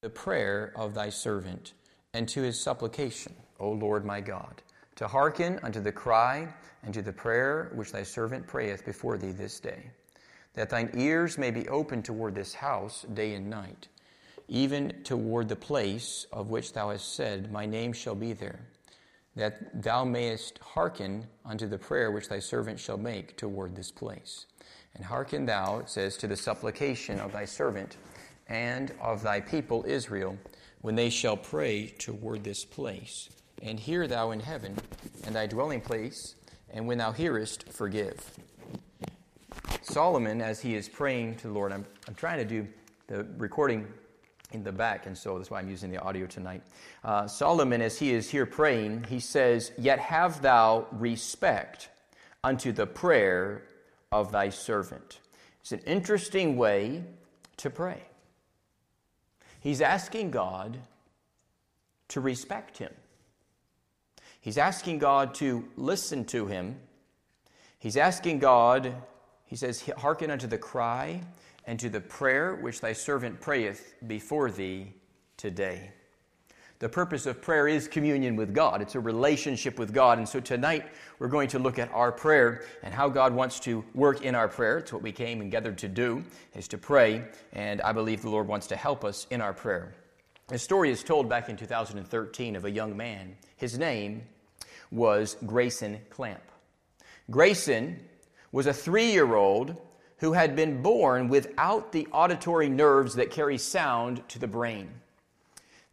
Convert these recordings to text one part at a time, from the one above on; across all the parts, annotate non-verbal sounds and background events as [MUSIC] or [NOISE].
the prayer of thy servant, and to his supplication, O Lord my God, to hearken unto the cry and to the prayer which thy servant prayeth before thee this day, that thine ears may be open toward this house day and night, even toward the place of which thou hast said, My name shall be there, that thou mayest hearken unto the prayer which thy servant shall make toward this place. And hearken thou, it says, to the supplication of thy servant and of thy people Israel when they shall pray toward this place. And hear thou in heaven and thy dwelling place, and when thou hearest, forgive. Solomon, as he is praying to the Lord, I'm, I'm trying to do the recording in the back, and so that's why I'm using the audio tonight. Uh, Solomon, as he is here praying, he says, Yet have thou respect unto the prayer of thy servant. It's an interesting way to pray. He's asking God to respect him. He's asking God to listen to him. He's asking God, he says, Hearken unto the cry and to the prayer which thy servant prayeth before thee today. The purpose of prayer is communion with God. It's a relationship with God. And so tonight we're going to look at our prayer and how God wants to work in our prayer. It's what we came and gathered to do, is to pray. And I believe the Lord wants to help us in our prayer. A story is told back in 2013 of a young man. His name was Grayson Clamp. Grayson was a three year old who had been born without the auditory nerves that carry sound to the brain.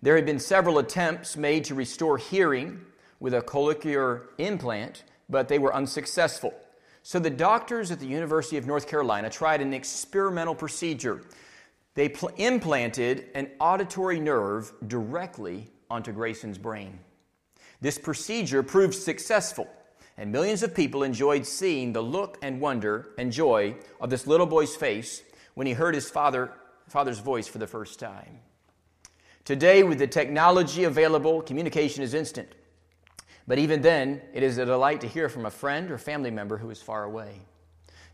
There had been several attempts made to restore hearing with a cochlear implant, but they were unsuccessful. So the doctors at the University of North Carolina tried an experimental procedure. They pl- implanted an auditory nerve directly onto Grayson's brain. This procedure proved successful, and millions of people enjoyed seeing the look and wonder and joy of this little boy's face when he heard his father, father's voice for the first time. Today, with the technology available, communication is instant. But even then, it is a delight to hear from a friend or family member who is far away.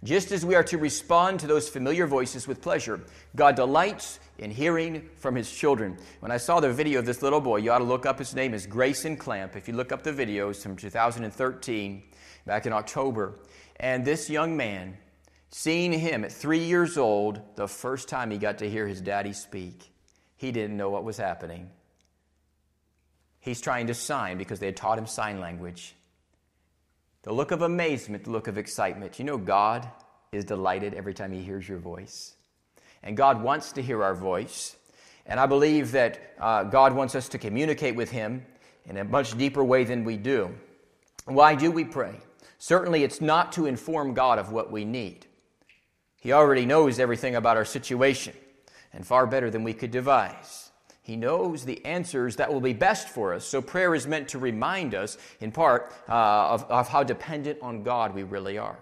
Just as we are to respond to those familiar voices with pleasure, God delights in hearing from his children. When I saw the video of this little boy, you ought to look up his name is Grayson Clamp. If you look up the videos from 2013, back in October, and this young man, seeing him at three years old, the first time he got to hear his daddy speak, he didn't know what was happening. He's trying to sign because they had taught him sign language. The look of amazement, the look of excitement. You know, God is delighted every time He hears your voice. And God wants to hear our voice. And I believe that uh, God wants us to communicate with Him in a much deeper way than we do. Why do we pray? Certainly, it's not to inform God of what we need. He already knows everything about our situation and far better than we could devise. He knows the answers that will be best for us. So prayer is meant to remind us, in part, uh, of, of how dependent on God we really are.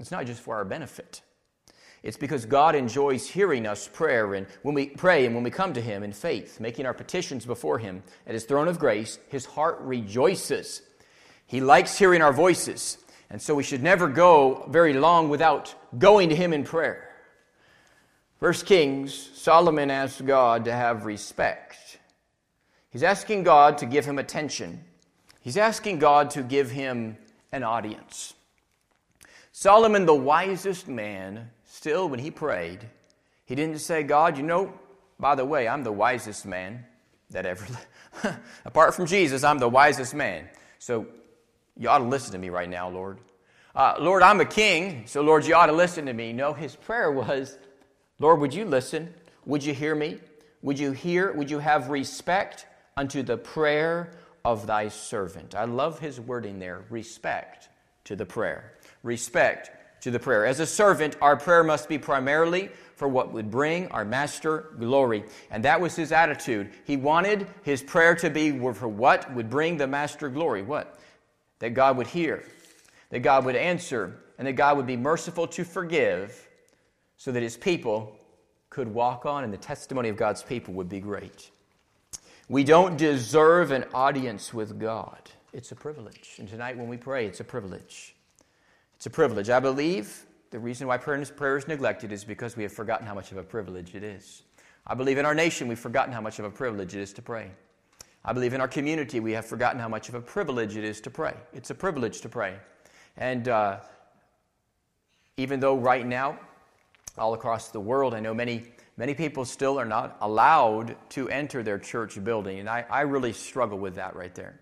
It's not just for our benefit. It's because God enjoys hearing us prayer and when we pray and when we come to him in faith, making our petitions before him at his throne of grace, his heart rejoices. He likes hearing our voices. And so we should never go very long without going to him in prayer. First Kings, Solomon asked God to have respect. He's asking God to give him attention. He's asking God to give him an audience. Solomon, the wisest man, still, when he prayed, he didn't say, God, you know, by the way, I'm the wisest man that ever lived. [LAUGHS] Apart from Jesus, I'm the wisest man. So you ought to listen to me right now, Lord. Uh, Lord, I'm a king, so Lord, you ought to listen to me. No, his prayer was, Lord, would you listen? Would you hear me? Would you hear? Would you have respect unto the prayer of thy servant? I love his wording there respect to the prayer. Respect to the prayer. As a servant, our prayer must be primarily for what would bring our master glory. And that was his attitude. He wanted his prayer to be for what would bring the master glory. What? That God would hear, that God would answer, and that God would be merciful to forgive so that his people could walk on and the testimony of God's people would be great. We don't deserve an audience with God. It's a privilege. And tonight, when we pray, it's a privilege. It's a privilege. I believe the reason why prayer is neglected is because we have forgotten how much of a privilege it is. I believe in our nation we've forgotten how much of a privilege it is to pray. I believe in our community we have forgotten how much of a privilege it is to pray. It's a privilege to pray. And uh, even though right now, all across the world, I know many, many people still are not allowed to enter their church building. And I, I really struggle with that right there.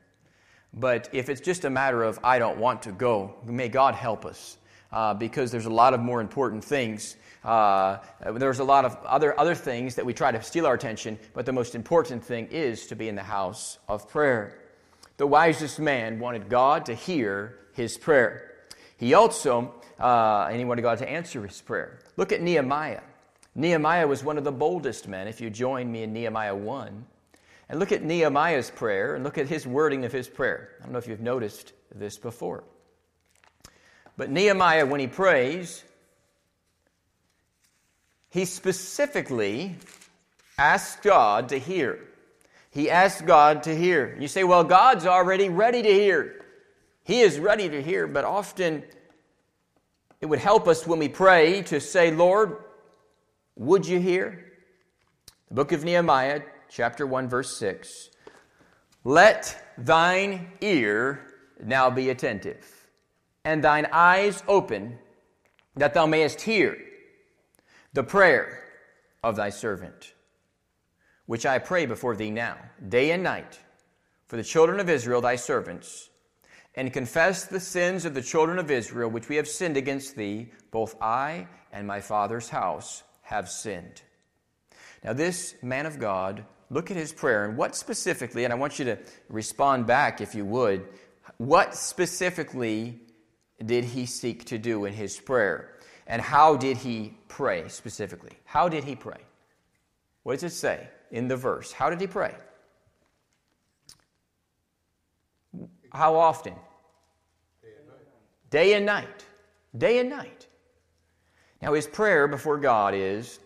But if it's just a matter of, I don't want to go, may God help us. Uh, because there's a lot of more important things. Uh, there's a lot of other, other things that we try to steal our attention, but the most important thing is to be in the house of prayer. The wisest man wanted God to hear his prayer. He also, uh, and he wanted God to answer his prayer. Look at Nehemiah. Nehemiah was one of the boldest men, if you join me in Nehemiah 1. And look at Nehemiah's prayer and look at his wording of his prayer. I don't know if you've noticed this before. But Nehemiah, when he prays, he specifically asks God to hear. He asks God to hear. You say, well, God's already ready to hear. He is ready to hear, but often it would help us when we pray to say, Lord, would you hear? The book of Nehemiah, chapter 1, verse 6. Let thine ear now be attentive, and thine eyes open, that thou mayest hear the prayer of thy servant, which I pray before thee now, day and night, for the children of Israel, thy servants, and confess the sins of the children of Israel, which we have sinned against thee, both I and my father's house have sinned. Now, this man of God look at his prayer and what specifically, and I want you to respond back if you would, what specifically did he seek to do in his prayer? And how did he pray specifically? How did he pray? What does it say in the verse? How did he pray? How often? Day and night. Day and night. Now, his prayer before God is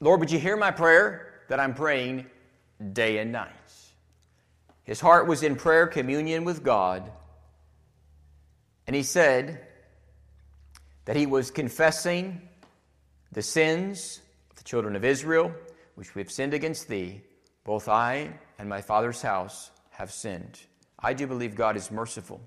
Lord, would you hear my prayer? that I'm praying day and night. His heart was in prayer communion with God. And he said that he was confessing the sins of the children of Israel, which we have sinned against thee. Both I and my father's house have sinned. I do believe God is merciful.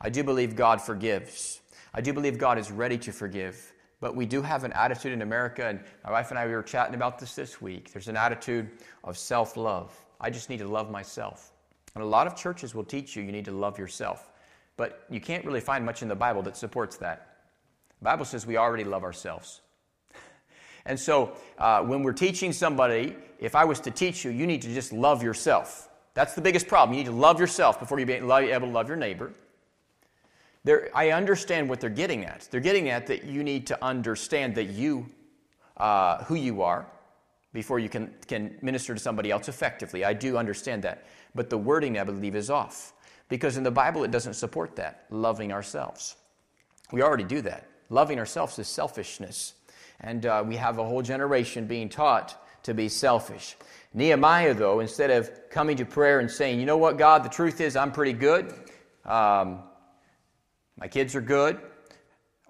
I do believe God forgives. I do believe God is ready to forgive. But we do have an attitude in America, and my wife and I we were chatting about this this week. There's an attitude of self love. I just need to love myself. And a lot of churches will teach you you need to love yourself. But you can't really find much in the Bible that supports that. The Bible says we already love ourselves. And so uh, when we're teaching somebody, if I was to teach you, you need to just love yourself. That's the biggest problem. You need to love yourself before you be able to love your neighbor. They're, I understand what they're getting at. They're getting at that you need to understand that you, uh, who you are, before you can, can minister to somebody else effectively. I do understand that. But the wording, I believe, is off. Because in the Bible, it doesn't support that, loving ourselves. We already do that. Loving ourselves is selfishness. And uh, we have a whole generation being taught to be selfish. Nehemiah, though, instead of coming to prayer and saying, you know what, God, the truth is I'm pretty good. Um, my kids are good.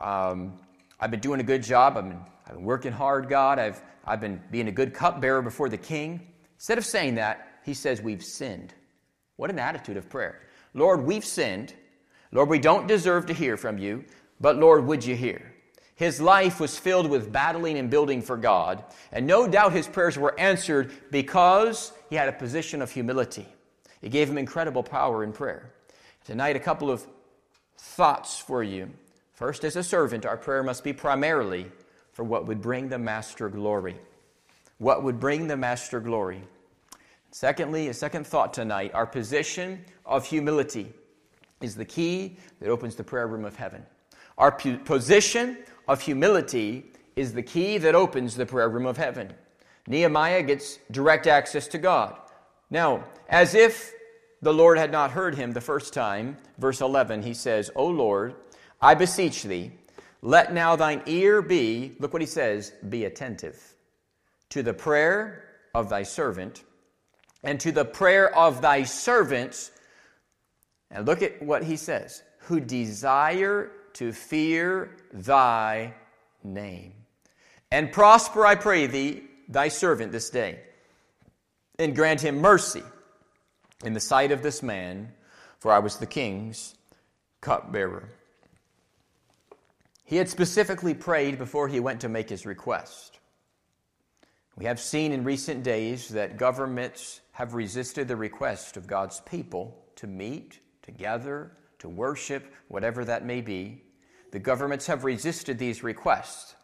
Um, I've been doing a good job. I've been, I've been working hard, God. I've, I've been being a good cupbearer before the king. Instead of saying that, he says, We've sinned. What an attitude of prayer. Lord, we've sinned. Lord, we don't deserve to hear from you, but Lord, would you hear? His life was filled with battling and building for God, and no doubt his prayers were answered because he had a position of humility. It gave him incredible power in prayer. Tonight, a couple of thoughts for you. First, as a servant, our prayer must be primarily for what would bring the Master glory. What would bring the Master glory. Secondly, a second thought tonight our position of humility is the key that opens the prayer room of heaven. Our position of humility is the key that opens the prayer room of heaven. Nehemiah gets direct access to God. Now, as if the Lord had not heard him the first time. Verse 11, he says, O Lord, I beseech thee, let now thine ear be, look what he says, be attentive to the prayer of thy servant and to the prayer of thy servants. And look at what he says, who desire to fear thy name. And prosper, I pray thee, thy servant this day, and grant him mercy in the sight of this man, for I was the king's cupbearer. He had specifically prayed before he went to make his request. We have seen in recent days that governments have resisted the request of God's people to meet, to gather, to worship, whatever that may be. The governments have resisted these requests.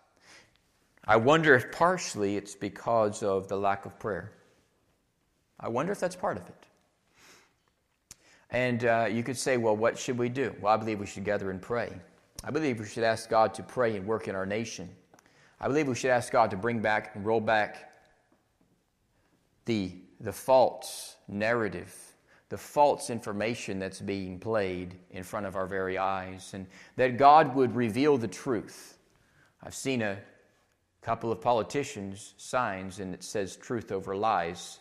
I wonder if partially it's because of the lack of prayer. I wonder if that's part of it. And uh, you could say, well, what should we do? Well, I believe we should gather and pray. I believe we should ask God to pray and work in our nation. I believe we should ask God to bring back and roll back the, the false narrative, the false information that's being played in front of our very eyes, and that God would reveal the truth. I've seen a couple of politicians' signs, and it says truth over lies,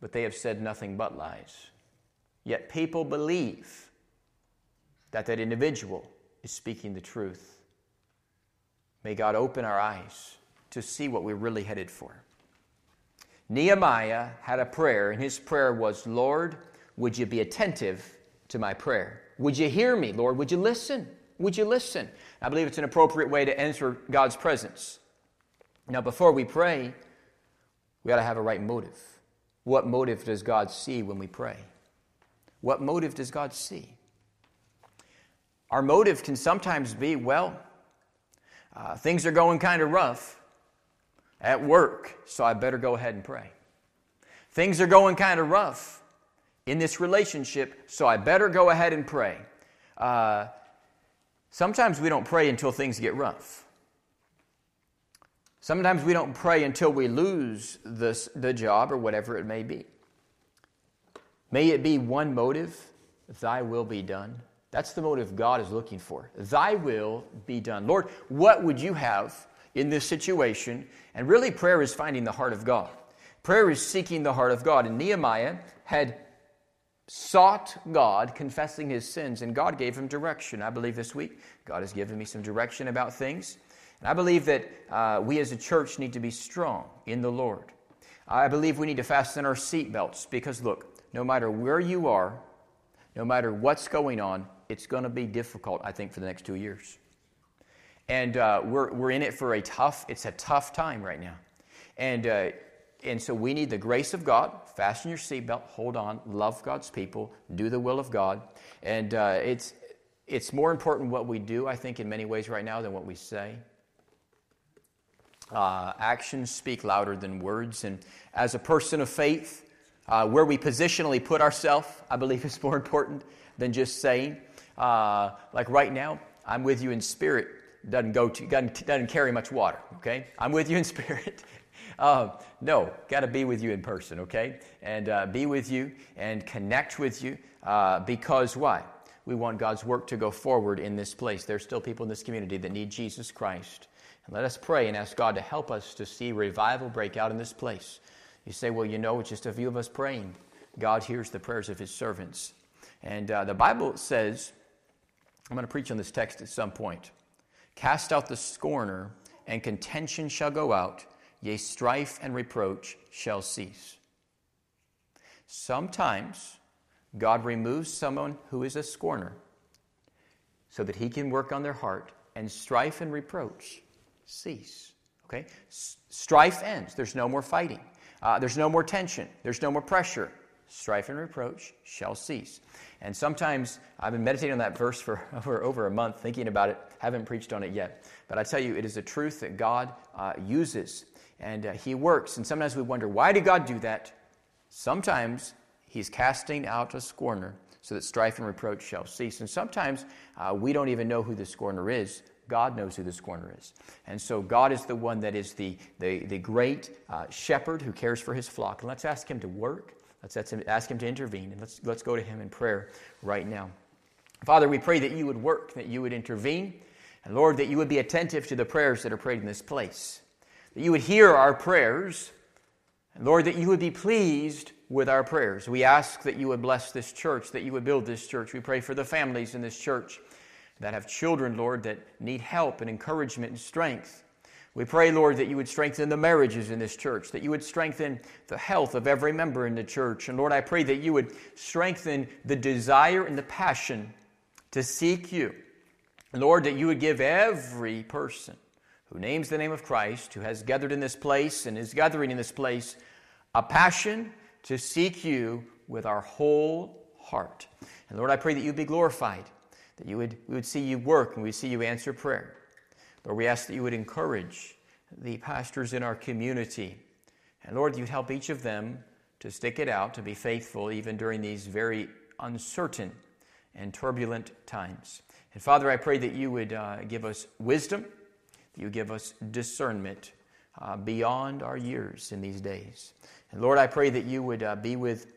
but they have said nothing but lies. Yet people believe that that individual is speaking the truth. May God open our eyes to see what we're really headed for. Nehemiah had a prayer, and his prayer was, Lord, would you be attentive to my prayer? Would you hear me, Lord? Would you listen? Would you listen? I believe it's an appropriate way to enter God's presence. Now, before we pray, we got to have a right motive. What motive does God see when we pray? What motive does God see? Our motive can sometimes be well, uh, things are going kind of rough at work, so I better go ahead and pray. Things are going kind of rough in this relationship, so I better go ahead and pray. Uh, sometimes we don't pray until things get rough. Sometimes we don't pray until we lose this, the job or whatever it may be. May it be one motive, thy will be done. That's the motive God is looking for. Thy will be done. Lord, what would you have in this situation? And really, prayer is finding the heart of God. Prayer is seeking the heart of God. And Nehemiah had sought God, confessing his sins, and God gave him direction. I believe this week God has given me some direction about things. And I believe that uh, we as a church need to be strong in the Lord. I believe we need to fasten our seatbelts because, look, no matter where you are, no matter what's going on, it's going to be difficult, I think, for the next two years. And uh, we're, we're in it for a tough, it's a tough time right now. And, uh, and so we need the grace of God. Fasten your seatbelt, hold on, love God's people, do the will of God. And uh, it's, it's more important what we do, I think, in many ways right now than what we say. Uh, actions speak louder than words. And as a person of faith, uh, where we positionally put ourselves, I believe, is more important than just saying. Uh, like right now, I'm with you in spirit. Doesn't go to doesn't, doesn't carry much water. Okay, I'm with you in [LAUGHS] spirit. Uh, no, got to be with you in person. Okay, and uh, be with you and connect with you uh, because why? We want God's work to go forward in this place. There's still people in this community that need Jesus Christ. And let us pray and ask God to help us to see revival break out in this place. You say, well, you know, it's just a few of us praying. God hears the prayers of his servants. And uh, the Bible says, I'm going to preach on this text at some point. Cast out the scorner, and contention shall go out, yea, strife and reproach shall cease. Sometimes God removes someone who is a scorner so that he can work on their heart, and strife and reproach cease. Okay? Strife ends. There's no more fighting. Uh, there's no more tension. There's no more pressure. Strife and reproach shall cease. And sometimes I've been meditating on that verse for [LAUGHS] over, over a month, thinking about it, haven't preached on it yet. But I tell you, it is a truth that God uh, uses and uh, He works. And sometimes we wonder, why did God do that? Sometimes He's casting out a scorner so that strife and reproach shall cease. And sometimes uh, we don't even know who the scorner is. God knows who the scorner is. And so God is the one that is the, the, the great uh, shepherd who cares for his flock. And let's ask him to work. Let's ask him to intervene. And let's, let's go to him in prayer right now. Father, we pray that you would work, that you would intervene. And Lord, that you would be attentive to the prayers that are prayed in this place. That you would hear our prayers. And Lord, that you would be pleased with our prayers. We ask that you would bless this church, that you would build this church. We pray for the families in this church that have children, Lord, that need help and encouragement and strength. We pray, Lord, that you would strengthen the marriages in this church, that you would strengthen the health of every member in the church. And Lord, I pray that you would strengthen the desire and the passion to seek you. Lord, that you would give every person who names the name of Christ, who has gathered in this place and is gathering in this place, a passion to seek you with our whole heart. And Lord, I pray that you be glorified, that you would, we would see you work and we would see you answer prayer. Lord, we ask that you would encourage the pastors in our community. And Lord, you'd help each of them to stick it out, to be faithful even during these very uncertain and turbulent times. And Father, I pray that you would uh, give us wisdom, that you give us discernment uh, beyond our years in these days. And Lord, I pray that you would uh, be with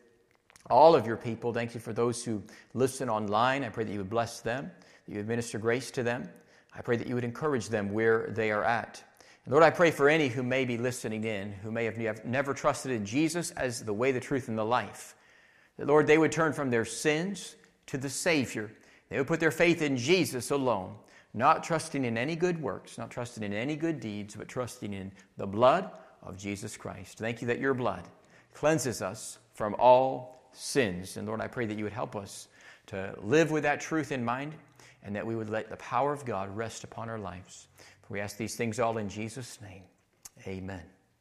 all of your people. Thank you for those who listen online. I pray that you would bless them, that you would minister grace to them. I pray that you would encourage them where they are at. And Lord, I pray for any who may be listening in, who may have never trusted in Jesus as the way, the truth, and the life. That, Lord, they would turn from their sins to the Savior. They would put their faith in Jesus alone, not trusting in any good works, not trusting in any good deeds, but trusting in the blood of Jesus Christ. Thank you that your blood cleanses us from all sins. And Lord, I pray that you would help us to live with that truth in mind and that we would let the power of God rest upon our lives. For we ask these things all in Jesus' name. Amen.